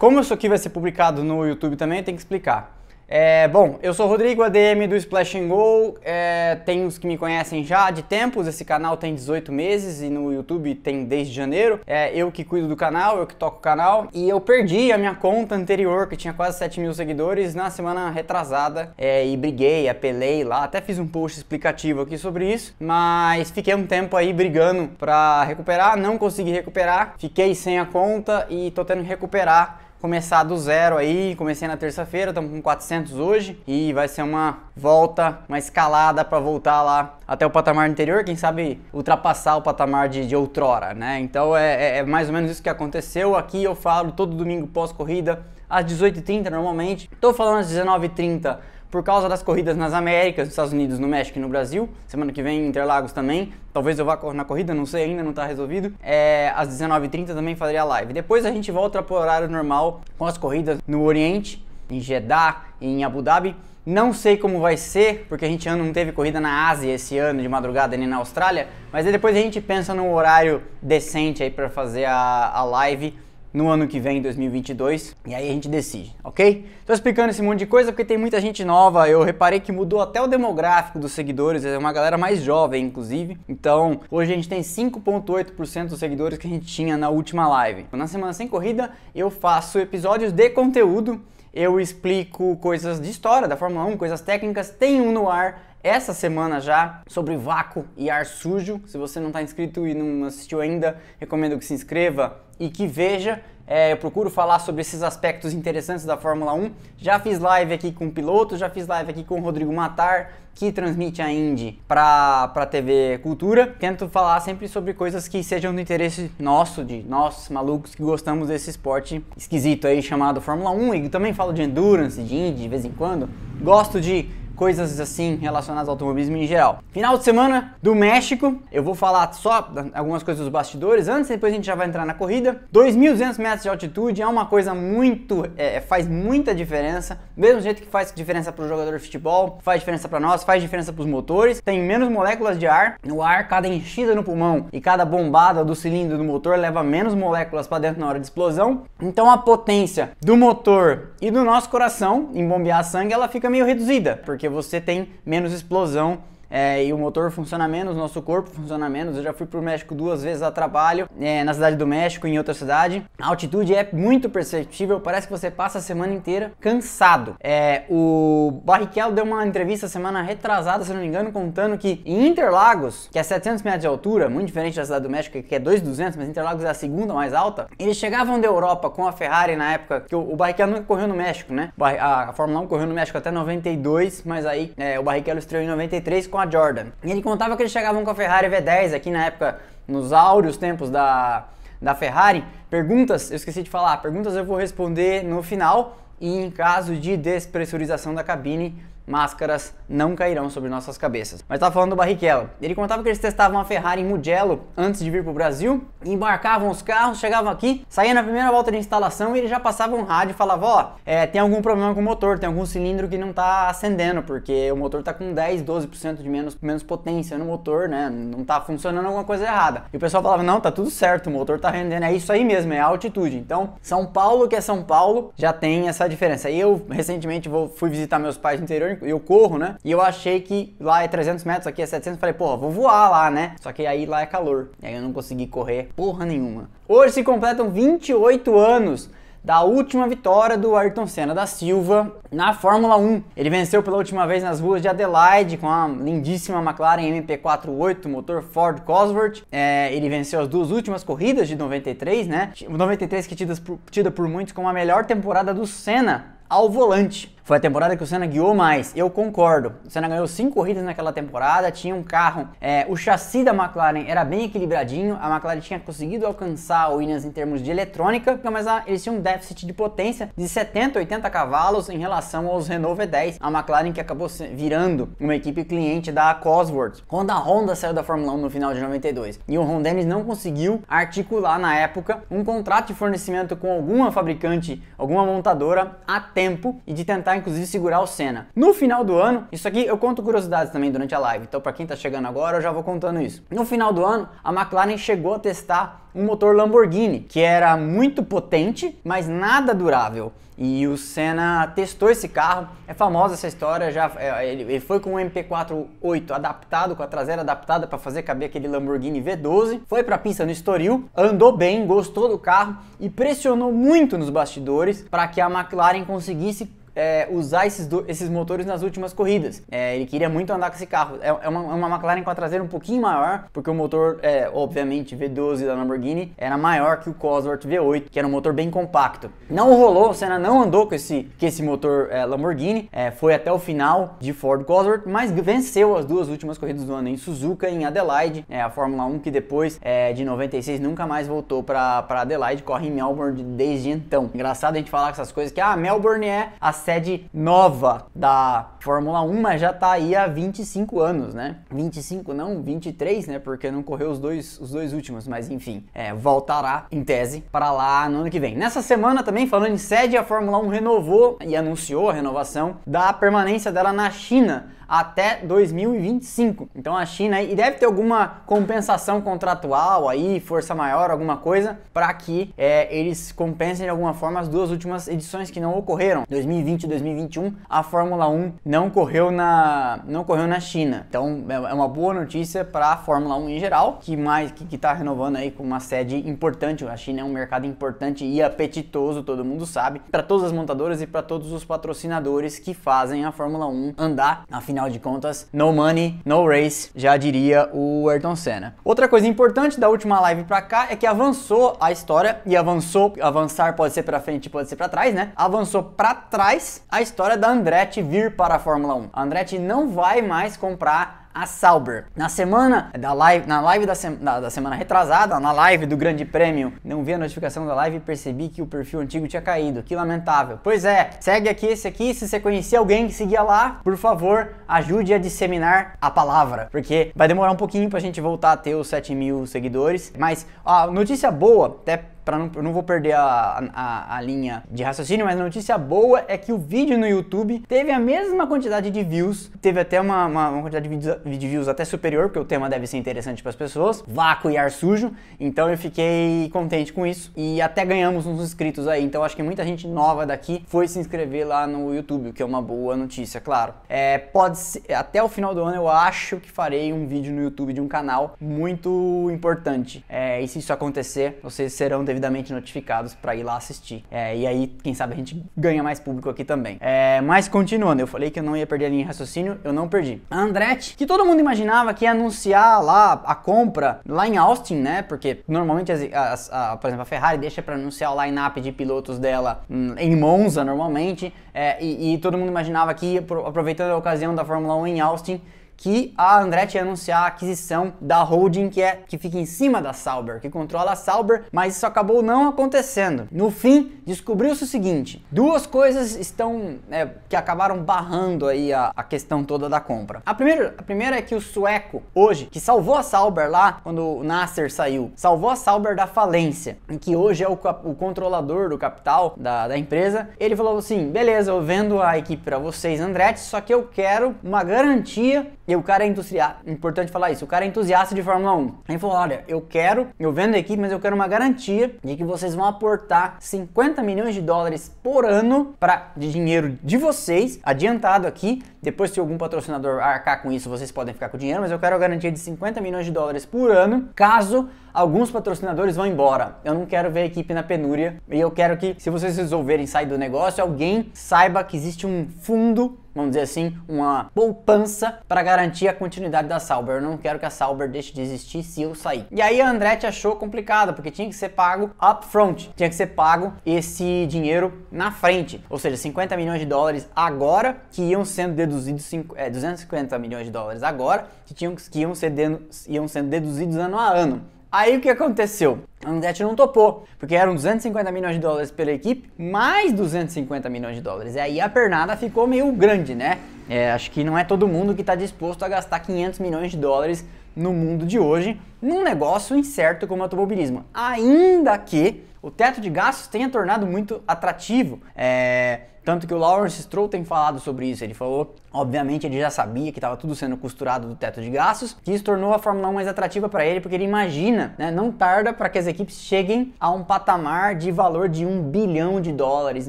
como isso aqui vai ser publicado no YouTube também, tem que explicar. É, bom, eu sou Rodrigo, ADM do Splash and Go. É, tem os que me conhecem já de tempos. Esse canal tem 18 meses e no YouTube tem desde janeiro. É eu que cuido do canal, eu que toco o canal. E eu perdi a minha conta anterior, que tinha quase 7 mil seguidores, na semana retrasada. É, e briguei, apelei lá. Até fiz um post explicativo aqui sobre isso. Mas fiquei um tempo aí brigando pra recuperar. Não consegui recuperar. Fiquei sem a conta e tô tendo que recuperar começar do zero aí. Comecei na terça-feira, estamos com 400 hoje e vai ser uma volta, uma escalada para voltar lá até o patamar anterior, quem sabe ultrapassar o patamar de, de outrora, né? Então é, é, é mais ou menos isso que aconteceu. Aqui eu falo todo domingo pós-corrida às 18h30 normalmente. Tô falando às 19h30 por causa das corridas nas Américas, nos Estados Unidos, no México e no Brasil. Semana que vem em Interlagos também. Talvez eu vá na corrida, não sei ainda, não está resolvido. É, às 19h30 também faria a live. Depois a gente volta para o horário normal com as corridas no Oriente, em Jeddah e em Abu Dhabi. Não sei como vai ser, porque a gente não teve corrida na Ásia esse ano de madrugada nem na Austrália, mas depois a gente pensa num horário decente aí para fazer a, a live no ano que vem, 2022, e aí a gente decide, ok? Tô explicando esse monte de coisa porque tem muita gente nova, eu reparei que mudou até o demográfico dos seguidores, é uma galera mais jovem, inclusive. Então, hoje a gente tem 5.8% dos seguidores que a gente tinha na última live. Na semana sem corrida, eu faço episódios de conteúdo, eu explico coisas de história da Fórmula 1, coisas técnicas, tem um no ar essa semana já sobre vácuo e ar sujo. Se você não está inscrito e não assistiu ainda, recomendo que se inscreva e que veja. É, eu procuro falar sobre esses aspectos interessantes da Fórmula 1. Já fiz live aqui com o piloto, já fiz live aqui com o Rodrigo Matar, que transmite a Indy para a TV Cultura. Tento falar sempre sobre coisas que sejam do interesse nosso, de nós malucos que gostamos desse esporte esquisito aí chamado Fórmula 1. E também falo de endurance, de Indy de vez em quando. Gosto de coisas assim relacionadas ao automobilismo em geral. Final de semana do México, eu vou falar só algumas coisas dos bastidores antes, depois a gente já vai entrar na corrida. 2.200 metros de altitude é uma coisa muito, é, faz muita diferença, mesmo jeito que faz diferença para o jogador de futebol, faz diferença para nós, faz diferença para os motores. Tem menos moléculas de ar no ar, cada enchida no pulmão e cada bombada do cilindro do motor leva menos moléculas para dentro na hora de explosão. Então a potência do motor e do nosso coração em bombear sangue ela fica meio reduzida, porque você tem menos explosão é, e o motor funciona menos, nosso corpo funciona menos. Eu já fui para o México duas vezes a trabalho, é, na cidade do México em outra cidade. A altitude é muito perceptível, parece que você passa a semana inteira cansado. É, o Barrichello deu uma entrevista semana retrasada, se não me engano, contando que em Interlagos, que é 700 metros de altura, muito diferente da cidade do México, que é 2.200, mas Interlagos é a segunda mais alta, eles chegavam da Europa com a Ferrari na época, que o, o Barrichello nunca correu no México, né? A, a Fórmula 1 correu no México até 92, mas aí é, o Barrichello estreou em 93 com a Jordan. E ele contava que eles chegavam com a Ferrari V10 aqui na época, nos áureos tempos da, da Ferrari. Perguntas, eu esqueci de falar, perguntas eu vou responder no final. E em caso de despressurização da cabine, máscaras não cairão sobre nossas cabeças. Mas estava falando do Barrichello. Ele contava que eles testavam a Ferrari em Mugello antes de vir para o Brasil, embarcavam os carros, chegavam aqui, saíam na primeira volta de instalação e ele já passava um rádio e falava: Ó, é, tem algum problema com o motor, tem algum cilindro que não está acendendo, porque o motor está com 10, 12% de menos, menos potência no motor, né? Não está funcionando alguma coisa errada. E o pessoal falava: Não, tá tudo certo, o motor está rendendo, é isso aí mesmo, é a altitude. Então, São Paulo, que é São Paulo, já tem essa diferença. Eu recentemente vou, fui visitar meus pais no interior eu corro, né? E eu achei que lá é 300 metros, aqui é 700. Falei, porra, vou voar lá, né? Só que aí lá é calor. E aí eu não consegui correr porra nenhuma. Hoje se completam 28 anos da última vitória do Ayrton Senna da Silva na Fórmula 1. Ele venceu pela última vez nas ruas de Adelaide com a lindíssima McLaren MP48 motor Ford Cosworth. É, ele venceu as duas últimas corridas de 93, né? 93 que é tida por, tida por muitos como a melhor temporada do Senna ao volante. Foi a temporada que o Senna guiou mais, eu concordo. O Senna ganhou cinco corridas naquela temporada, tinha um carro, é, o chassi da McLaren era bem equilibradinho, a McLaren tinha conseguido alcançar o Williams em termos de eletrônica, mas a, eles tinham um déficit de potência de 70, 80 cavalos em relação aos Renault V10, a McLaren que acabou virando uma equipe cliente da Cosworth, quando a Honda saiu da Fórmula 1 no final de 92. E o Ron Dennis não conseguiu articular na época um contrato de fornecimento com alguma fabricante, alguma montadora a tempo e de tentar inclusive segurar o Senna. No final do ano, isso aqui eu conto curiosidades também durante a live, então para quem tá chegando agora eu já vou contando isso. No final do ano, a McLaren chegou a testar um motor Lamborghini, que era muito potente, mas nada durável. E o Senna testou esse carro, é famosa essa história, já é, ele, foi com o MP4 8 adaptado, com a traseira adaptada para fazer caber aquele Lamborghini V12, foi para a pista no Estoril, andou bem, gostou do carro e pressionou muito nos bastidores para que a McLaren conseguisse é, usar esses, do, esses motores nas últimas corridas. É, ele queria muito andar com esse carro. É, é uma, é uma, McLaren com a traseira um pouquinho maior, porque o motor, é, obviamente, V12 da Lamborghini era maior que o Cosworth V8, que era um motor bem compacto. Não rolou, o Senna não andou com esse, com esse motor é, Lamborghini, é, foi até o final de Ford Cosworth, mas venceu as duas últimas corridas do ano em Suzuka e em Adelaide, é, a Fórmula 1 que depois de 96 nunca mais voltou para Adelaide, corre em Melbourne desde então. Engraçado a gente falar essas coisas que ah, Melbourne é a sede nova da Fórmula 1, mas já tá aí há 25 anos, né? 25 não, 23, né? Porque não correu os dois, os dois últimos, mas enfim, é, voltará em tese para lá no ano que vem. Nessa semana também, falando em sede, a Fórmula 1 renovou e anunciou a renovação da permanência dela na China até 2025. Então a China e deve ter alguma compensação contratual aí, força maior, alguma coisa, para que é, eles compensem de alguma forma as duas últimas edições que não ocorreram. 2020 e 2021 a Fórmula 1 não correu na não correu na China. Então é, é uma boa notícia para a Fórmula 1 em geral, que mais que está renovando aí com uma sede importante. A China é um mercado importante e apetitoso, todo mundo sabe, para todas as montadoras e para todos os patrocinadores que fazem a Fórmula 1 andar. Afinal afinal de contas, no money, no race, já diria o Ayrton Senna. Outra coisa importante da última live pra cá é que avançou a história e avançou, avançar pode ser para frente, pode ser para trás, né? Avançou para trás a história da Andretti vir para a Fórmula 1. A Andretti não vai mais comprar a Sauber. Na semana da live, na live da, da, da, semana retrasada, na live do Grande Prêmio, não vi a notificação da live e percebi que o perfil antigo tinha caído. Que lamentável. Pois é, segue aqui esse aqui. Se você conhecia alguém que seguia lá, por favor, ajude a disseminar a palavra, porque vai demorar um pouquinho pra gente voltar a ter os 7 mil seguidores. Mas, ó, notícia boa, até para não, eu não vou perder a, a, a, linha de raciocínio, mas a notícia boa é que o vídeo no YouTube teve a mesma quantidade de views, teve até uma, uma, uma quantidade de, vídeos, de views até superior, porque o tema deve ser interessante para as pessoas, vácuo e ar sujo, então eu fiquei contente com isso. E até ganhamos uns inscritos aí, então acho que muita gente nova daqui foi se inscrever lá no YouTube, o que é uma boa notícia, claro. É, pode ser, até o final do ano eu acho que farei um vídeo no YouTube de um canal muito importante, é, e se isso acontecer, vocês serão devidamente notificados para ir lá assistir. É, e aí, quem sabe a gente ganha mais público aqui também. É, mas continuando, eu falei que eu não ia perder a linha de raciocínio, eu não perdi. A Andretti, que todo mundo imaginava que ia anunciar lá a compra lá em Austin, né? Porque normalmente, as, as, a, por exemplo, a Ferrari deixa para anunciar o line-up de pilotos dela hum, em Monza normalmente, é, e, e todo mundo imaginava que aproveitando a ocasião da Fórmula 1 em Austin, que a Andretti ia anunciar a aquisição da holding que é que fica em cima da Sauber, que controla a Sauber, mas isso acabou não acontecendo. No fim, descobriu-se o seguinte: duas coisas estão é, que acabaram barrando aí a, a, questão toda da compra. A primeira, a primeira é que o sueco hoje, que salvou a Sauber lá quando o Nasser saiu, salvou a Sauber da falência, em que hoje é o, o controlador do capital da, da empresa, ele falou assim: beleza, eu vendo a equipe para vocês, Andretti, só que eu quero uma garantia e o cara é entusiasta, importante falar isso, o cara é entusiasta de Fórmula 1. Ele falou: olha, eu quero, eu vendo a equipe, mas eu quero uma garantia de que vocês vão aportar 50 milhões de dólares por ano para de dinheiro de vocês, adiantado aqui. Depois, se algum patrocinador arcar com isso, vocês podem ficar com o dinheiro, mas eu quero a garantia de 50 milhões de dólares por ano, caso alguns patrocinadores vão embora. Eu não quero ver a equipe na penúria e eu quero que, se vocês resolverem sair do negócio, alguém saiba que existe um fundo vamos dizer assim, uma poupança para garantir a continuidade da Sauber. Eu não quero que a Sauber deixe de existir se eu sair. E aí a Andretti achou complicado, porque tinha que ser pago upfront, tinha que ser pago esse dinheiro na frente, ou seja, 50 milhões de dólares agora, que iam sendo deduzidos, é, 250 milhões de dólares agora, que, tinham, que iam, sendo, iam sendo deduzidos ano a ano. Aí o que aconteceu? A Andretti não topou, porque eram 250 milhões de dólares pela equipe, mais 250 milhões de dólares. E aí a pernada ficou meio grande, né? É, acho que não é todo mundo que está disposto a gastar 500 milhões de dólares no mundo de hoje num negócio incerto como o automobilismo. Ainda que o teto de gastos tenha tornado muito atrativo. É, Tanto que o Lawrence Stroll tem falado sobre isso. Ele falou, obviamente, ele já sabia que estava tudo sendo costurado do teto de gastos, que isso tornou a Fórmula 1 mais atrativa para ele, porque ele imagina, né, não tarda para que as equipes cheguem a um patamar de valor de um bilhão de dólares,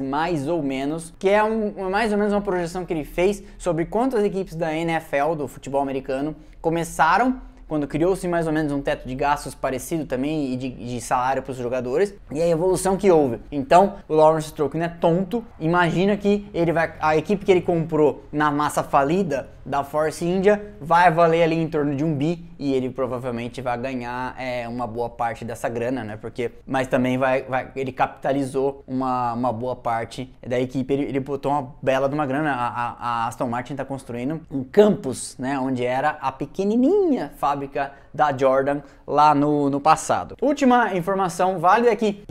mais ou menos, que é um, mais ou menos uma projeção que ele fez sobre quantas equipes da NFL, do futebol americano, começaram quando criou-se mais ou menos um teto de gastos parecido também e de, de salário para os jogadores e a evolução que houve. Então, o Lawrence Stroll não é tonto, imagina que ele vai a equipe que ele comprou na massa falida da Force India vai valer ali em torno de um bi e ele provavelmente vai ganhar é, uma boa parte dessa grana, né? Porque, mas também vai, vai ele capitalizou uma, uma boa parte da equipe, ele, ele botou uma bela de uma grana. A, a, Aston Martin está construindo um campus, né? Onde era a pequenininha fábrica da Jordan lá no, no passado. Última informação válida é que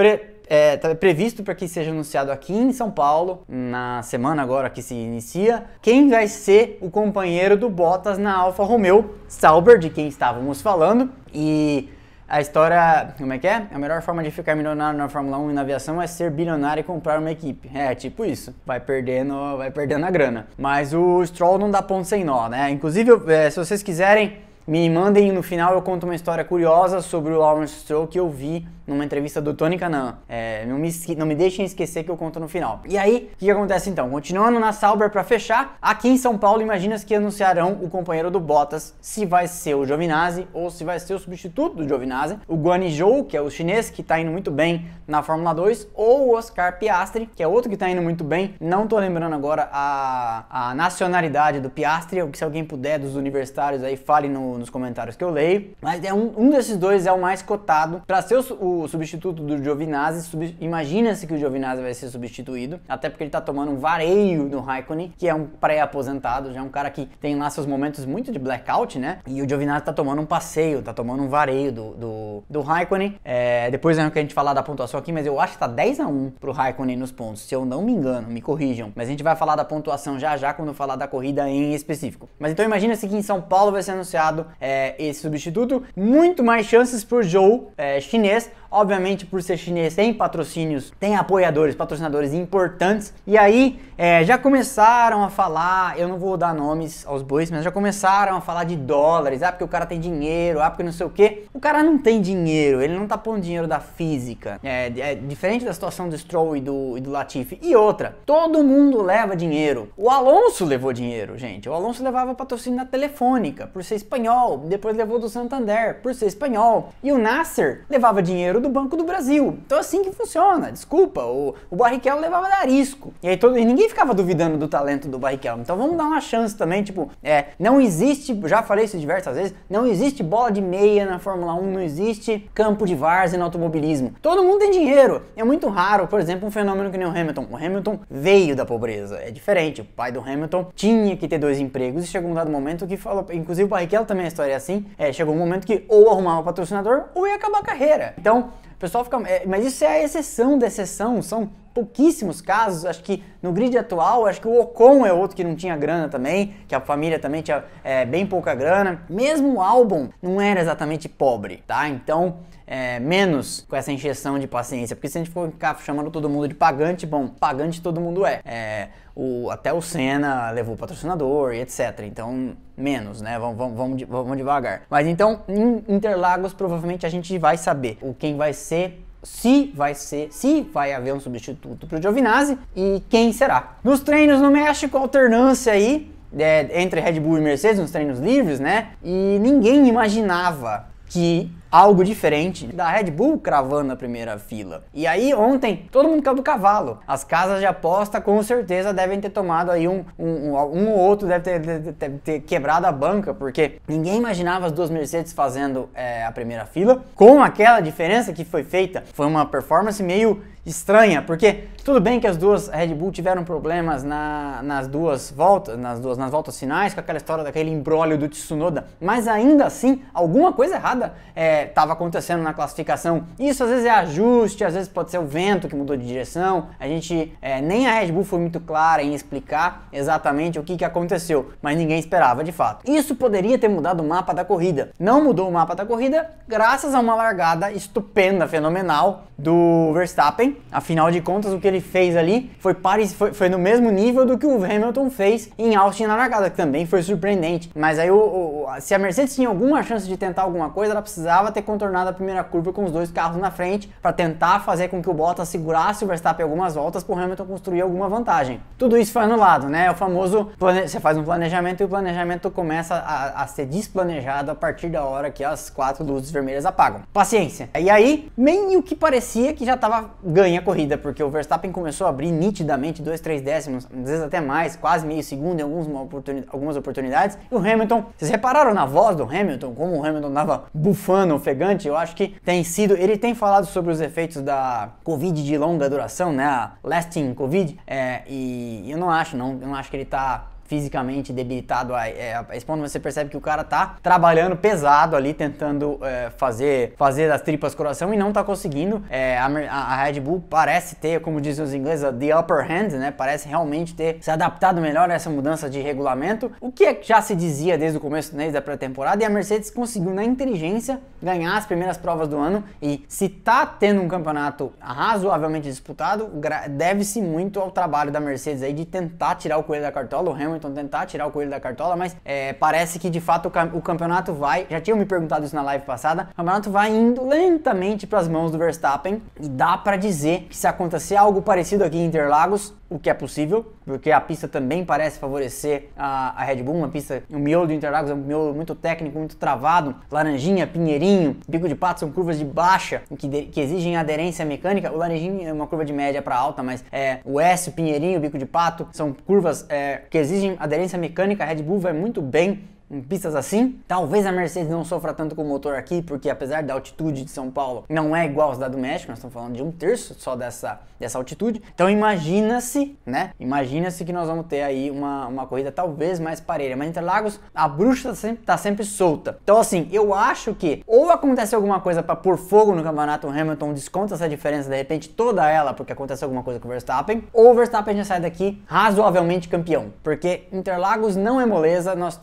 é, tá previsto para que seja anunciado aqui em São Paulo, na semana agora que se inicia, quem vai ser o companheiro do Bottas na Alfa Romeo, Sauber, de quem estávamos falando, e a história, como é que é? A melhor forma de ficar milionário na Fórmula 1 e na aviação é ser bilionário e comprar uma equipe. É, tipo isso. Vai perdendo, vai perdendo a grana. Mas o Stroll não dá ponto sem nó, né? Inclusive, é, se vocês quiserem, me mandem no final eu conto uma história curiosa sobre o Lawrence Stroll que eu vi numa entrevista do Tony Canan. É, não, me, não me deixem esquecer que eu conto no final. E aí, o que, que acontece então? Continuando na Sauber para fechar, aqui em São Paulo, imagina-se que anunciarão o companheiro do Bottas, se vai ser o Giovinazzi ou se vai ser o substituto do Giovinazzi, o Guanyu que é o chinês que tá indo muito bem na Fórmula 2, ou o Oscar Piastri, que é outro que tá indo muito bem. Não tô lembrando agora a, a nacionalidade do Piastri, ou que se alguém puder dos universitários aí, fale no, nos comentários que eu leio. Mas é um, um desses dois é o mais cotado para ser o, o substituto do Giovinazzi. Sub... Imagina-se que o Giovinazzi vai ser substituído, até porque ele tá tomando um vareio do Raikkonen, que é um pré-aposentado, já é um cara que tem lá seus momentos muito de blackout, né? E o Giovinazzi tá tomando um passeio, tá tomando um vareio do, do, do Raikkonen. É, depois é que a gente falar da pontuação aqui, mas eu acho que tá 10 a 1 pro Raikkonen nos pontos, se eu não me engano, me corrijam. Mas a gente vai falar da pontuação já já quando falar da corrida em específico. Mas então imagina-se que em São Paulo vai ser anunciado é, esse substituto, muito mais chances pro Joe é, chinês Obviamente, por ser chinês, tem patrocínios, tem apoiadores, patrocinadores importantes. E aí, é, já começaram a falar, eu não vou dar nomes aos bois, mas já começaram a falar de dólares. Ah, porque o cara tem dinheiro, ah, porque não sei o que. O cara não tem dinheiro, ele não tá pondo dinheiro da física. É, é diferente da situação do Stroll e do, e do Latifi. E outra, todo mundo leva dinheiro. O Alonso levou dinheiro, gente. O Alonso levava patrocínio da Telefônica, por ser espanhol. Depois levou do Santander, por ser espanhol. E o Nasser levava dinheiro do Banco do Brasil. Então é assim que funciona. Desculpa, o, o Barrichello levava da risco. E aí todo, e ninguém ficava duvidando do talento do Barrichello. Então vamos dar uma chance também, tipo, é, não existe, já falei isso diversas vezes, não existe bola de meia na Fórmula 1, não existe campo de várzea no automobilismo. Todo mundo tem dinheiro. É muito raro, por exemplo, um fenômeno que nem o Hamilton. O Hamilton veio da pobreza. É diferente. O pai do Hamilton tinha que ter dois empregos e chegou um dado momento que falou, inclusive o Barrichello também a história assim, é, chegou um momento que ou arrumava patrocinador ou ia acabar a carreira. Então, pessoal fica. É, mas isso é a exceção da exceção, são pouquíssimos casos. Acho que no grid atual, acho que o Ocon é outro que não tinha grana também, que a família também tinha é, bem pouca grana. Mesmo o álbum não era exatamente pobre, tá? Então, é, menos com essa injeção de paciência, porque se a gente for ficar chamando todo mundo de pagante, bom, pagante todo mundo é. é o, até o Senna levou patrocinador e etc. Então, menos, né? Vamos, vamos, vamos, devagar. Mas então, em Interlagos, provavelmente a gente vai saber o quem vai ser se vai ser, se vai haver um substituto para o Giovinazzi e quem será. Nos treinos no México, alternância aí é, entre Red Bull e Mercedes, nos treinos livres, né? E ninguém imaginava que algo diferente da Red Bull cravando na primeira fila. E aí ontem todo mundo caiu do cavalo. As casas de aposta com certeza devem ter tomado aí um, um, um ou outro deve ter, deve ter, ter, quebrado a banca, porque ninguém imaginava as duas Mercedes fazendo é, a primeira fila com aquela diferença que foi feita. Foi uma performance meio estranha, porque tudo bem que as duas Red Bull tiveram problemas na, nas duas voltas, nas duas nas voltas finais, com aquela história daquele embrólio do Tsunoda, mas ainda assim alguma coisa errada estava é, acontecendo na classificação. Isso às vezes é ajuste, às vezes pode ser o vento que mudou de direção. A gente é, nem a Red Bull foi muito clara em explicar exatamente o que, que aconteceu, mas ninguém esperava de fato. Isso poderia ter mudado o mapa da corrida. Não mudou o mapa da corrida graças a uma largada estupenda, fenomenal do Verstappen. Afinal de contas, o que ele fez ali foi, foi, foi no mesmo nível do que o Hamilton fez em Austin na largada, que também foi surpreendente. Mas aí, o, o, se a Mercedes tinha alguma chance de tentar alguma coisa, ela precisava ter contornado a primeira curva com os dois carros na frente para tentar fazer com que o Bottas segurasse o Verstappen algumas voltas para o Hamilton construir alguma vantagem. Tudo isso foi anulado, né? O famoso plane... você faz um planejamento e o planejamento começa a, a ser desplanejado a partir da hora que as quatro luzes vermelhas apagam. Paciência. E aí, meio que parecia que já estava ganha a corrida, porque o Verstappen começou a abrir nitidamente dois, três décimos, às vezes até mais, quase meio segundo em oportuni... algumas oportunidades. E o Hamilton, vocês repararam na voz do Hamilton, como o Hamilton estava bufando, ofegante? Eu acho que tem sido, ele tem falado sobre os efeitos da Covid de longa duração, né? A lasting Covid, é, e eu não acho, não, eu não acho que ele tá fisicamente debilitado a, é, a esse ponto, você percebe que o cara tá trabalhando pesado ali, tentando é, fazer, fazer das tripas coração e não tá conseguindo. É, a, a, Red Bull parece ter, como dizem os ingleses, the upper hand, né? Parece realmente ter se adaptado melhor a essa mudança de regulamento, o que já se dizia desde o começo né, da pré-temporada, e a Mercedes conseguiu, na inteligência, ganhar as primeiras provas do ano. E se tá tendo um campeonato razoavelmente disputado, deve-se muito ao trabalho da Mercedes aí de tentar tirar o coelho da cartola. O Hamilton Hamilton tentar tirar o coelho da cartola, mas é, parece que de fato o, o, campeonato vai. Já tinham me perguntado isso na live passada. O campeonato vai indo lentamente para as mãos do Verstappen e dá para dizer que se acontecer algo parecido aqui em Interlagos, o que é possível, porque a pista também parece favorecer a, a Red Bull, uma pista, o miolo do Interlagos é um miolo muito técnico, muito travado, laranjinha, pinheirinho, bico de pato são curvas de baixa, que, de, que exigem aderência mecânica, o laranjinha é uma curva de média para alta, mas é, o S, o pinheirinho, o bico de pato, são curvas é, que exigem aderência mecânica, a Red Bull vai muito bem em pistas assim. Talvez a Mercedes não sofra tanto com o motor aqui, porque apesar da altitude de São Paulo não é igual à cidade do México, nós estamos falando de um terço só dessa, dessa altitude. Então imagina-se, né? Imagina-se que nós vamos ter aí uma, uma corrida talvez mais parelha. Mas Interlagos, a bruxa tá sempre, tá sempre solta. Então assim, eu acho que ou acontece alguma coisa para pôr fogo no campeonato, o Hamilton desconta essa diferença, de repente toda ela, porque acontece alguma coisa com o Verstappen, ou o Verstappen já sai daqui razoavelmente campeão. Porque Interlagos não é moleza, nós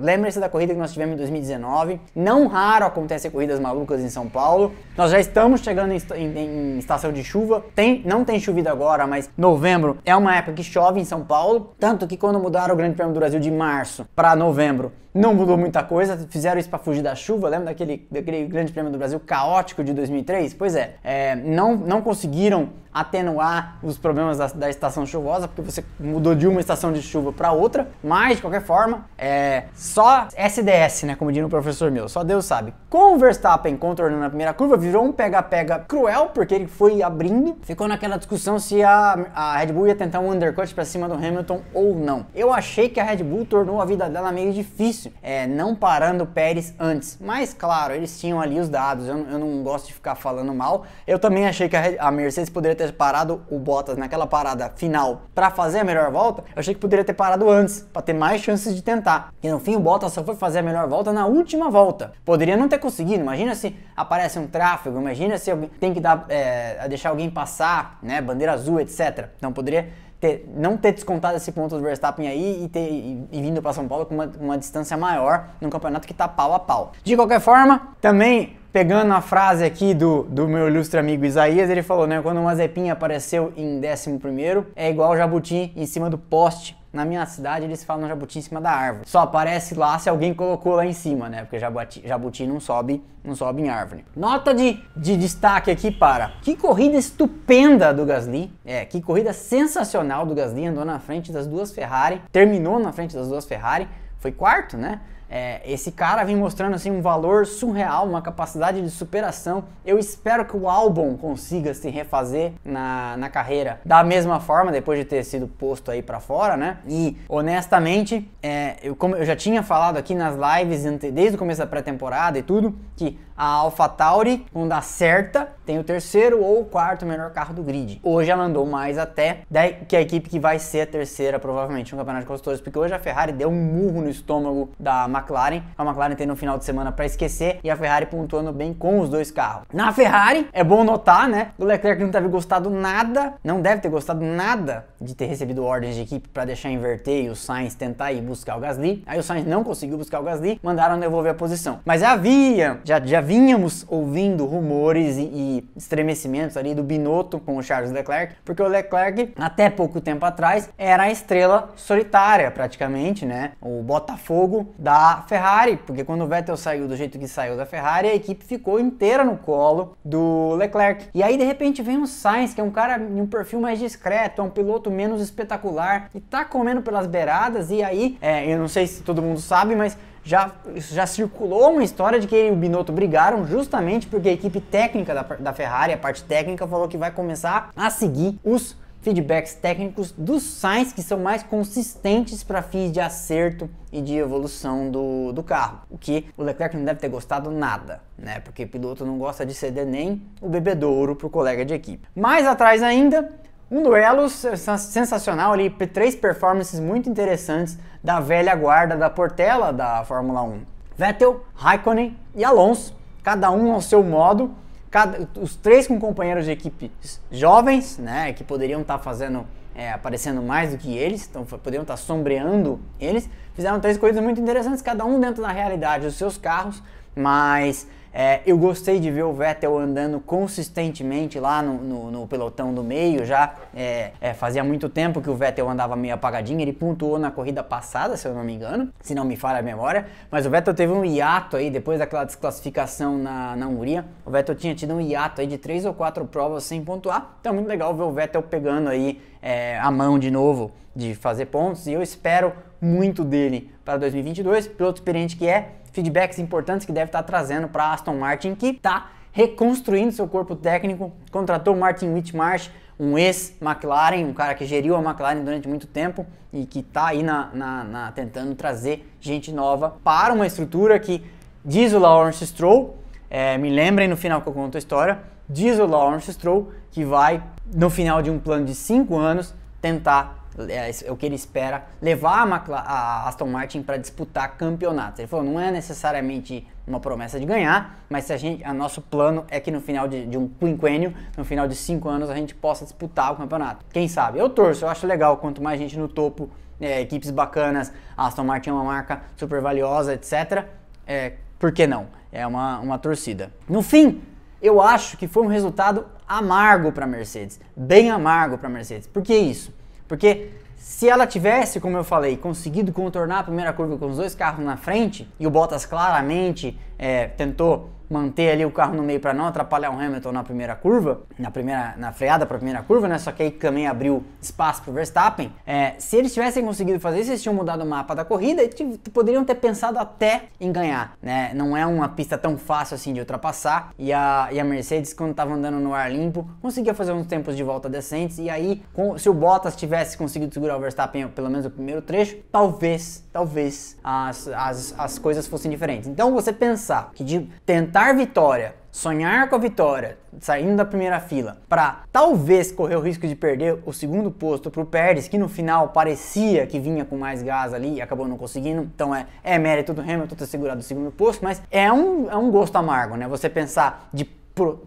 Lembre-se da corrida que nós tivemos em 2019. Não raro acontecem corridas malucas em São Paulo. Nós já estamos chegando em, em, em, estação de chuva. Tem, não tem chovido agora, mas novembro é uma época que chove em São Paulo. Tanto que quando mudaram o Grande Prêmio do Brasil de março para novembro, não mudou muita coisa, fizeram isso para fugir da chuva, lembra daquele, daquele grande prêmio do Brasil caótico de 2003? Pois é, é não, não conseguiram atenuar os problemas da, da, estação chuvosa, porque você mudou de uma estação de chuva para outra, mas de qualquer forma, é só SDS, né, como diz o professor meu, só Deus sabe. Com o Verstappen contornando a primeira curva, virou um pega-pega cruel, porque ele foi abrindo, ficou naquela discussão se a, a Red Bull ia tentar um undercut para cima do Hamilton ou não. Eu achei que a Red Bull tornou a vida dela meio difícil difícil, é, não parando o Pérez antes. Mas, claro, eles tinham ali os dados, eu, eu não gosto de ficar falando mal. Eu também achei que a, a Mercedes poderia ter parado o Bottas naquela parada final para fazer a melhor volta. Eu achei que poderia ter parado antes, para ter mais chances de tentar. E no fim, o Bottas só foi fazer a melhor volta na última volta. Poderia não ter conseguido. Imagina se aparece um tráfego, imagina se tem que dar, é, deixar alguém passar, né, bandeira azul, etc. Então poderia ter, não ter descontado esse ponto do Verstappen aí e ter e, e vindo para São Paulo com uma, uma distância maior num campeonato que está pau a pau. De qualquer forma, também pegando a frase aqui do, do meu ilustre amigo Isaías, ele falou, né? Quando o Mazepin apareceu em 11 é igual o Jabuti em cima do poste na minha cidade eles falam jabuti em cima da árvore. Só aparece lá se alguém colocou lá em cima, né? Porque jabuti, jabuti não sobe, não sobe em árvore. Nota de, de destaque aqui para que corrida estupenda do Gasly. É, que corrida sensacional do Gasly, andou na frente das duas Ferrari, terminou na frente das duas Ferrari, foi quarto, né? É, esse cara vem mostrando assim um valor surreal, uma capacidade de superação. Eu espero que o álbum consiga se refazer na, na carreira da mesma forma, depois de ter sido posto aí para fora, né? E honestamente, é, eu, como eu já tinha falado aqui nas lives desde o começo da pré-temporada e tudo, que a AlphaTauri, quando acerta, tem o terceiro ou o quarto melhor carro do grid. Hoje ela andou mais até que a equipe que vai ser a terceira, provavelmente, no Campeonato de Construtores, porque hoje a Ferrari deu um murro no estômago da McLaren a McLaren tendo um final de semana para esquecer e a Ferrari pontuando bem com os dois carros. Na Ferrari, é bom notar, né? O Leclerc não deve gostado nada, não deve ter gostado nada de ter recebido ordens de equipe para deixar inverter e o Sainz tentar ir buscar o Gasly. Aí o Sainz não conseguiu buscar o Gasly, mandaram devolver a posição. Mas havia, já, já vínhamos ouvindo rumores e, e estremecimentos ali do Binotto com o Charles Leclerc, porque o Leclerc, até pouco tempo atrás, era a estrela solitária praticamente, né? O Botafogo da Ferrari, porque quando o Vettel saiu do jeito que saiu da Ferrari, a equipe ficou inteira no colo do Leclerc. E aí de repente vem o Sainz, que é um cara de um perfil mais discreto, é um piloto menos espetacular e tá comendo pelas beiradas. E aí, é, eu não sei se todo mundo sabe, mas já, já circulou uma história de que ele e o Binotto brigaram justamente porque a equipe técnica da, da Ferrari, a parte técnica, falou que vai começar a seguir os feedbacks técnicos dos Sainz que são mais consistentes para fins de acerto e de evolução do, do carro. O que o Leclerc não deve ter gostado nada, né? Porque piloto não gosta de ceder nem o bebedouro para o colega de equipe. Mais atrás ainda, um duelo sensacional ali, três performances muito interessantes da velha guarda da Portela da Fórmula 1. Vettel, Raikkonen e Alonso, cada um ao seu modo, cada, os três com companheiros de equipe jovens, né, que poderiam estar tá fazendo, é, aparecendo mais do que eles, então poderiam estar tá sombreando eles, fizeram três coisas muito interessantes, cada um dentro da realidade dos seus carros, mas é, eu gostei de ver o Vettel andando consistentemente lá no, no, no pelotão do meio. Já é, é, fazia muito tempo que o Vettel andava meio apagadinho. Ele pontuou na corrida passada, se eu não me engano, se não me falha a memória. Mas o Vettel teve um hiato aí depois daquela desclassificação na, na Hungria. O Vettel tinha tido um hiato aí de três ou quatro provas sem pontuar. Então muito legal ver o Vettel pegando aí é, a mão de novo de fazer pontos. E eu espero muito dele para 2022. Piloto experiente que é feedbacks importantes que deve estar trazendo para Aston Martin, que está reconstruindo seu corpo técnico, contratou Martin Whitmarsh, um ex-McLaren, um cara que geriu a McLaren durante muito tempo e que está aí na, na, na, tentando trazer gente nova para uma estrutura que diz o Lawrence Stroll, é, me lembrem no final que eu conto a história, diz o Lawrence Stroll que vai, no final de um plano de 5 anos, tentar é, é o que ele espera, levar a, a Aston Martin para disputar campeonatos. Ele falou, não é necessariamente uma promessa de ganhar, mas se a gente, a nosso plano é que no final de, de um quinquênio, no final de cinco anos, a gente possa disputar o campeonato. Quem sabe? Eu torço, eu acho legal, quanto mais gente no topo, é, equipes bacanas, a Aston Martin é uma marca super valiosa, etc. É, por que não? É uma, uma torcida. No fim, eu acho que foi um resultado amargo para a Mercedes, bem amargo para a Mercedes. Por que isso? Porque se ela tivesse, como eu falei, conseguido contornar a primeira curva com os dois carros na frente, e o Bottas claramente é, tentou manter ali o carro no meio para não atrapalhar o Hamilton na primeira curva, na primeira na freada para a primeira curva, né? Só que aí também abriu espaço para o Verstappen. É, se eles tivessem conseguido fazer isso, eles tinham mudado o mapa da corrida e poderiam ter pensado até em ganhar, né? Não é uma pista tão fácil assim de ultrapassar e a, e a Mercedes quando estava andando no ar limpo conseguia fazer uns tempos de volta decentes e aí com, se o Bottas tivesse conseguido segurar o Verstappen pelo menos o primeiro trecho, talvez, talvez as, as, as coisas fossem diferentes. Então você pensar que de tentar vitória, sonhar com a vitória, saindo da primeira fila, para talvez correr o risco de perder o segundo posto para o Pérez, que no final parecia que vinha com mais gás ali e acabou não conseguindo. Então é, é mérito do Hamilton ter segurado o segundo posto, mas é um, é um gosto amargo, né? Você pensar de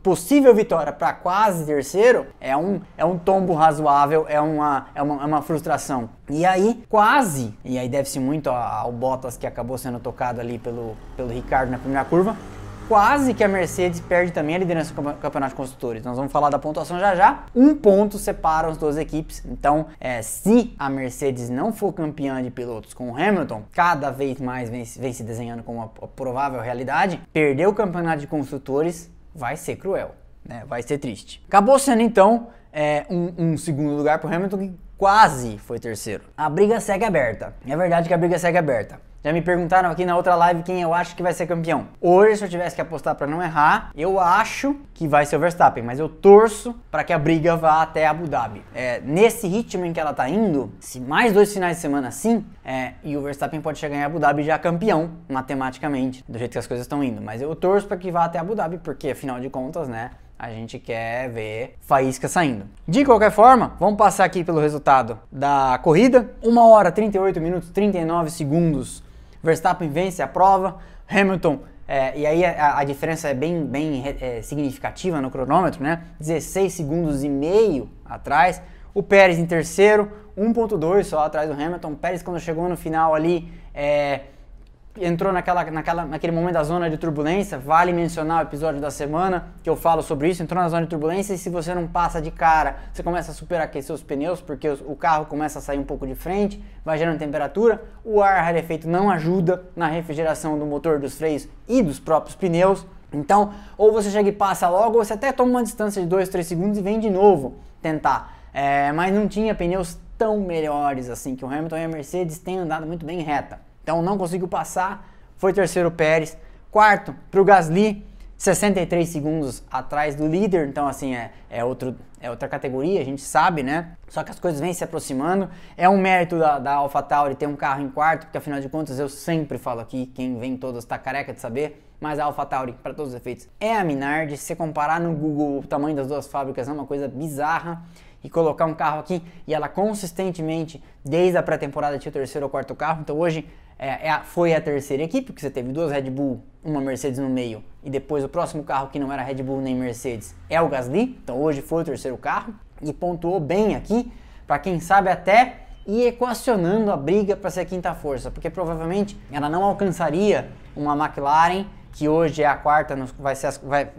possível vitória para quase terceiro é um, é um tombo razoável, é uma, é, uma, é uma frustração. E aí, quase, e aí deve-se muito ao Bottas que acabou sendo tocado ali pelo, pelo Ricardo na primeira curva, quase que a Mercedes perde também a liderança do Campeonato de Construtores. Nós vamos falar da pontuação já já. Um ponto separa as duas equipes. Então, é, se a Mercedes não for campeã de pilotos com o Hamilton, cada vez mais vem, vem se desenhando como uma provável realidade, perder o Campeonato de Construtores vai ser cruel. Né? Vai ser triste. Acabou sendo então é, um, um segundo lugar para Hamilton que quase foi terceiro. A briga segue aberta. É verdade que a briga segue aberta. Já me perguntaram aqui na outra live quem eu acho que vai ser campeão. Hoje, se eu tivesse que apostar para não errar, eu acho que vai ser o Verstappen, mas eu torço para que a briga vá até Abu Dhabi. É, nesse ritmo em que ela tá indo, se mais dois finais de semana assim, é, e o Verstappen pode chegar em Abu Dhabi já campeão, matematicamente, do jeito que as coisas estão indo. Mas eu torço para que vá até Abu Dhabi, porque afinal de contas, né, a gente quer ver faísca saindo. De qualquer forma, vamos passar aqui pelo resultado da corrida. 1 hora 38 minutos 39 segundos Verstappen vence a prova, Hamilton é, e aí a, a, diferença é bem, bem é, significativa no cronômetro, né? 16 segundos e meio atrás. O Pérez em terceiro, 1.2 só atrás do Hamilton. O Pérez quando chegou no final ali é, entrou naquela, naquela, naquele momento da zona de turbulência. Vale mencionar o episódio da semana que eu falo sobre isso. Entrou na zona de turbulência e se você não passa de cara, você começa a superaquecer os pneus porque o carro começa a sair um pouco de frente, vai gerando temperatura. O ar rarefeito não ajuda na refrigeração do motor, dos freios e dos próprios pneus. Então, ou você chega e passa logo, ou você até toma uma distância de 2, 3 segundos e vem de novo tentar. É, mas não tinha pneus tão melhores assim que o Hamilton e a Mercedes têm andado muito bem reta. Então não conseguiu passar, foi terceiro Pérez. Quarto para o Gasly, 63 segundos atrás do líder. Então assim é, é, outro, é outra categoria, a gente sabe, né? Só que as coisas vêm se aproximando. É um mérito da, da AlphaTauri ter um carro em quarto, porque afinal de contas eu sempre falo aqui, quem vem todos está careca de saber. Mas a AlphaTauri, para todos os efeitos, é a Minardi. Se comparar no Google o tamanho das duas fábricas, é uma coisa bizarra e colocar um carro aqui e ela consistentemente, desde a pré-temporada, tinha o terceiro ou quarto carro. Então hoje é, é foi a terceira equipe, porque você teve duas Red Bull, uma Mercedes no meio, e depois o próximo carro que não era Red Bull nem Mercedes é o Gasly. Então hoje foi o terceiro carro e pontuou bem aqui, para quem sabe até ir equacionando a briga para ser a quinta força, porque provavelmente ela não alcançaria uma McLaren que hoje é a quarta, vai ser, vai,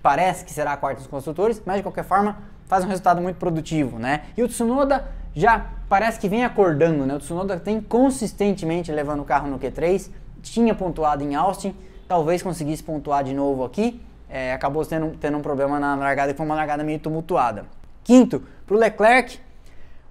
parece que será a quarta dos construtores, mas de qualquer forma faz um resultado muito produtivo, né? E o Tsunoda já parece que vem acordando, né? O Tsunoda tem consistentemente levando o carro no Q3, tinha pontuado em Austin, talvez conseguisse pontuar de novo aqui, é, acabou tendo, tendo um problema na largada, que foi uma largada meio tumultuada. Quinto, para o Leclerc,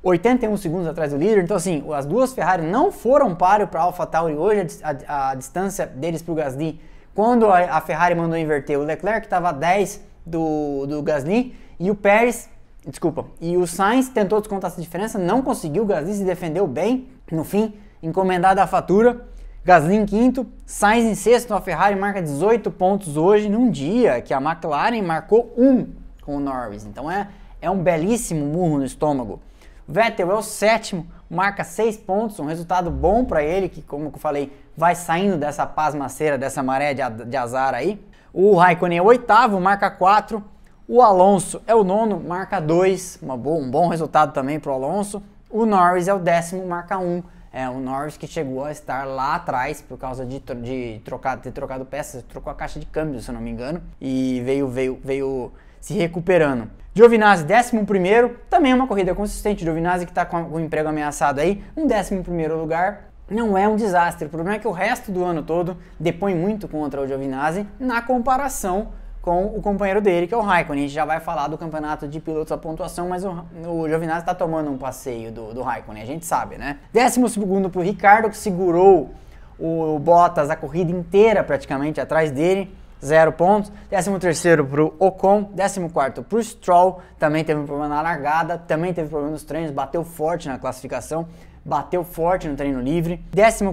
81 segundos atrás do líder, então assim, as duas Ferrari não foram páreo para a AlphaTauri hoje, a, a, distância deles para o Gasly, quando a, a, Ferrari mandou inverter, o Leclerc estava a 10 do, do Gasly, e o Pérez, desculpa, e o Sainz tentou descontar essa diferença, não conseguiu, Gasly se defendeu bem, no fim, encomendada a fatura. Gasly em quinto, Sainz em sexto, a Ferrari marca 18 pontos hoje, num dia que a McLaren marcou um com o Norris. Então é, é um belíssimo murro no estômago. Vettel é o sétimo, marca 6 pontos, um resultado bom para ele, que como eu falei, vai saindo dessa pasmaceira, dessa maré de, de azar aí. O Raikkonen é o oitavo, marca 4. O Alonso é o nono, marca 2, um bom resultado também para o Alonso. O Norris é o décimo, marca 1. Um. É, o Norris que chegou a estar lá atrás por causa de, de trocar, ter trocado peças, trocou a caixa de câmbio, se eu não me engano, e veio, veio, veio se recuperando. Giovinazzi, 11 primeiro, também uma corrida consistente. Giovinazzi que está com o emprego ameaçado aí, um 11 primeiro lugar, não é um desastre. O problema é que o resto do ano todo depõe muito contra o Giovinazzi na comparação com o companheiro dele, que é o Raikkonen. A gente já vai falar do campeonato de pilotos a pontuação, mas o, o Giovinazzi está tomando um passeio do, do Raikkonen, a gente sabe, né? Décimo segundo para o Ricardo, que segurou o Bottas a corrida inteira praticamente atrás dele, zero pontos. Décimo terceiro para o Ocon, décimo quarto para o Stroll, também teve um problema na largada, também teve problema nos treinos, bateu forte na classificação bateu forte no treino livre. 14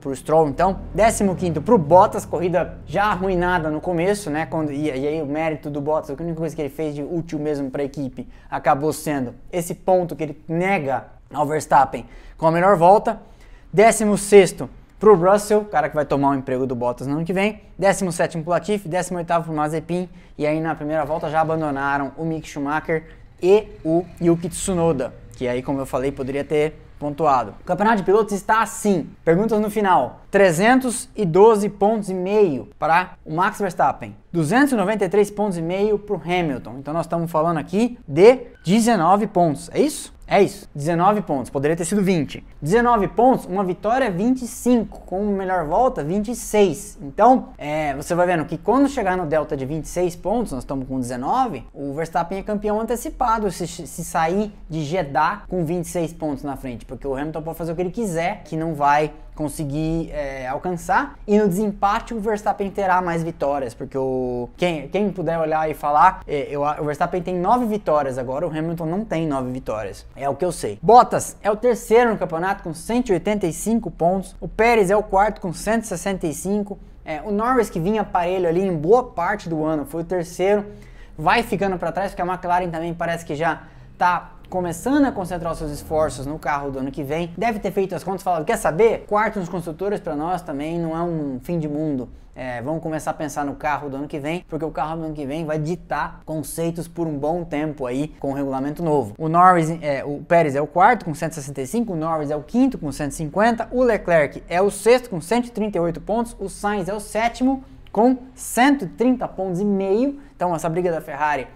para o Stroll, então. 15 para o Bottas, corrida já arruinada no começo, né? Quando, e, e, aí o mérito do Bottas, a única coisa que ele fez de útil mesmo para a equipe acabou sendo esse ponto que ele nega ao Verstappen com a melhor volta. 16 para o Russell, cara que vai tomar o emprego do Bottas no ano que vem. 17 para o Latifi, 18 para o Mazepin. E aí na primeira volta já abandonaram o Mick Schumacher e o Yuki Tsunoda, que aí, como eu falei, poderia ter pontuado. O campeonato de pilotos está assim. Perguntas no final. 312 pontos e meio para o Max Verstappen. 293 pontos e meio para o Hamilton. Então nós estamos falando aqui de 19 pontos. É isso? É isso, 19 pontos, poderia ter sido 20. 19 pontos, uma vitória 25, com melhor volta 26. Então, é, você vai vendo que quando chegar no delta de 26 pontos, nós estamos com 19, o Verstappen é campeão antecipado se, se sair de Jeddah com 26 pontos na frente, porque o Hamilton pode fazer o que ele quiser, que não vai conseguir é, alcançar. E no desempate o Verstappen terá mais vitórias, porque o quem, quem puder olhar e falar, é, eu, o Verstappen tem nove vitórias agora, o Hamilton não tem nove vitórias. É o que eu sei. Bottas é o terceiro no campeonato com 185 pontos. O Pérez é o quarto com 165. É, o Norris que vinha aparelho ali em boa parte do ano foi o terceiro. Vai ficando para trás porque a McLaren também parece que já está começando a concentrar os seus esforços no carro do ano que vem, deve ter feito as contas e falado: quer saber? Quarto nos construtores para nós também não é um fim de mundo. É, vamos começar a pensar no carro do ano que vem, porque o carro do ano que vem vai ditar conceitos por um bom tempo aí com o regulamento novo. O Norris, é, o Pérez é o quarto com 165, o Norris é o quinto com 150, o Leclerc é o sexto com 138 pontos, o Sainz é o sétimo com 130 pontos e meio. Então essa briga da Ferrari.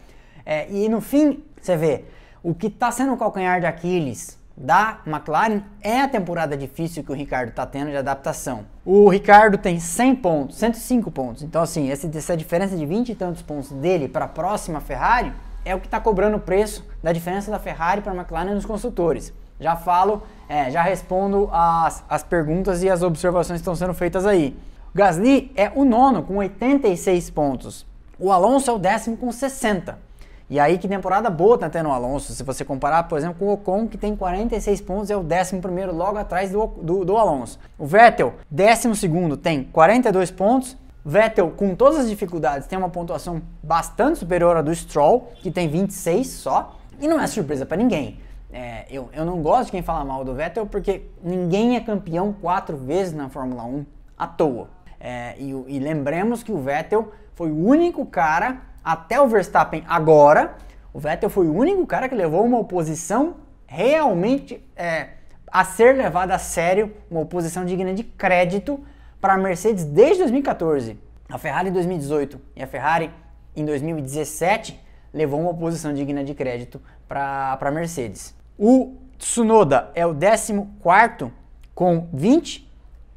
É, e no fim, você vê, o que está sendo o calcanhar de Aquiles da McLaren é a temporada difícil que o Ricardo está tendo de adaptação. O Ricardo tem 100 pontos, 105 pontos. Então, assim, essa diferença de 20 e tantos pontos dele para a próxima Ferrari é o que está cobrando o preço da diferença da Ferrari para a McLaren nos construtores. Já falo, é, já respondo as, as perguntas e as observações que estão sendo feitas aí. O Gasly é o nono com 86 pontos. O Alonso é o décimo com 60. E aí que temporada boa tá tendo o Alonso, se você comparar, por exemplo, com o Ocon, que tem 46 pontos, é o 11 primeiro logo atrás do, do, do Alonso. O Vettel, 12 segundo, tem 42 pontos, Vettel, com todas as dificuldades, tem uma pontuação bastante superior à do Stroll, que tem 26 só, e não é surpresa para ninguém. É, eu, eu não gosto de quem fala mal do Vettel, porque ninguém é campeão quatro vezes na Fórmula 1 à toa. É, e, e lembremos que o Vettel foi o único cara até o Verstappen agora, o Vettel foi o único cara que levou uma oposição realmente é, a ser levada a sério, uma oposição digna de crédito para a Mercedes desde 2014. A Ferrari em 2018 e a Ferrari em 2017 levou uma oposição digna de crédito para a Mercedes. O Tsunoda é o 14 com 20,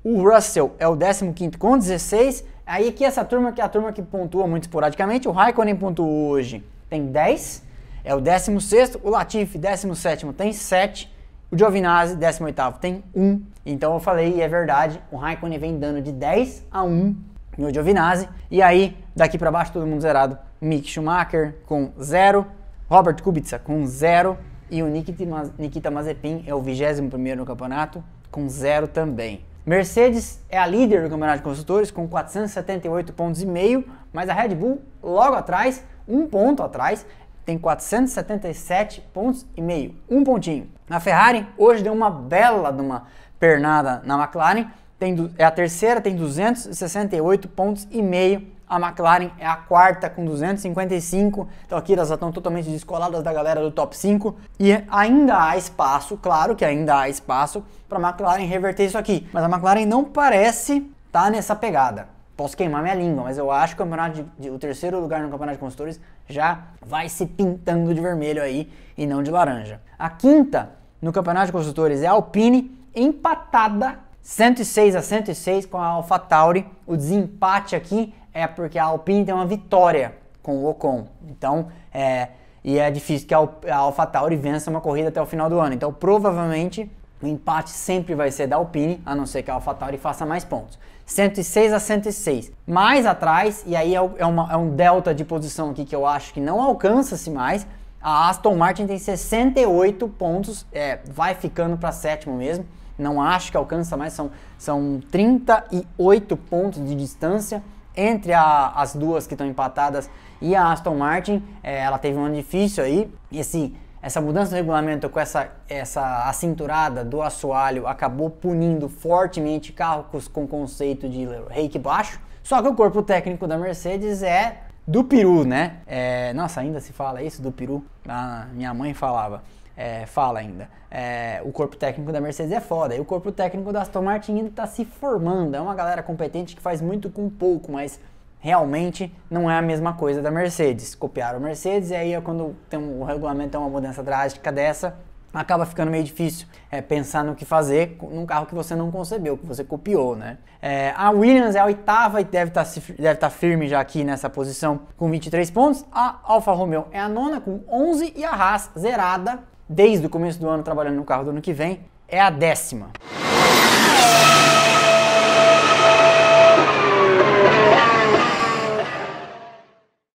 o Russell é o 15 com 16 Aí aqui essa turma que é a turma que pontua muito esporadicamente, o Raikkonen pontuou hoje tem 10, é o 16 o Latifi 17 tem 7, o Giovinazzi 18 tem 1. Então eu falei e é verdade, o Raikkonen vem dando de 10 a 1 no Giovinazzi. E aí, daqui para baixo todo mundo zerado. Mick Schumacher com 0, Robert Kubica com 0 e o Nikita Mazepin é o 21º no campeonato com 0 também. Mercedes é a líder do campeonato de construtores com 478 pontos e meio, mas a Red Bull logo atrás, um ponto atrás, tem 477 pontos e meio, um pontinho. Na Ferrari hoje deu uma bela de uma pernada na McLaren, tem, é a terceira, tem 268 pontos e meio a McLaren é a quarta com 255. Então aqui elas já estão totalmente descoladas da galera do top 5. E ainda há espaço, claro que ainda há espaço para a McLaren reverter isso aqui. Mas a McLaren não parece estar tá nessa pegada. Posso queimar minha língua, mas eu acho que o, campeonato de, de, o terceiro lugar no campeonato de construtores já vai se pintando de vermelho aí e não de laranja. A quinta no campeonato de construtores é a Alpine, empatada 106 a 106 com a AlphaTauri. O desempate aqui é porque a Alpine tem uma vitória com o Ocon. Então, é, e é difícil que a AlphaTauri vença uma corrida até o final do ano. Então, provavelmente, o empate sempre vai ser da Alpine, a não ser que a AlphaTauri faça mais pontos. 106 a 106. Mais atrás, e aí é, é, uma, é um delta de posição aqui que eu acho que não alcança-se mais. A Aston Martin tem 68 pontos, é, vai ficando para sétimo mesmo. Não acho que alcança mais, são, são 38 pontos de distância entre a, as duas que estão empatadas e a Aston Martin. É, ela teve um ano difícil aí. E esse, essa mudança do regulamento com essa, essa acinturada do assoalho acabou punindo fortemente carros com conceito de rake baixo. Só que o corpo técnico da Mercedes é do peru, né? É, nossa, ainda se fala isso do peru? A minha mãe falava é, fala ainda. É, o corpo técnico da Mercedes é foda. E o corpo técnico da Aston Martin ainda está se formando. É uma galera competente que faz muito com pouco, mas realmente não é a mesma coisa da Mercedes. Copiaram a Mercedes e aí é quando tem um, o regulamento é uma mudança drástica dessa, acaba ficando meio difícil é, pensar no que fazer num carro que você não concebeu, que você copiou, né? É, a Williams é a oitava e deve estar tá, deve tá firme já aqui nessa posição com 23 pontos. A Alfa Romeo é a nona com 11 e a Haas zerada desde o começo do ano trabalhando no carro do ano que vem, é a décima.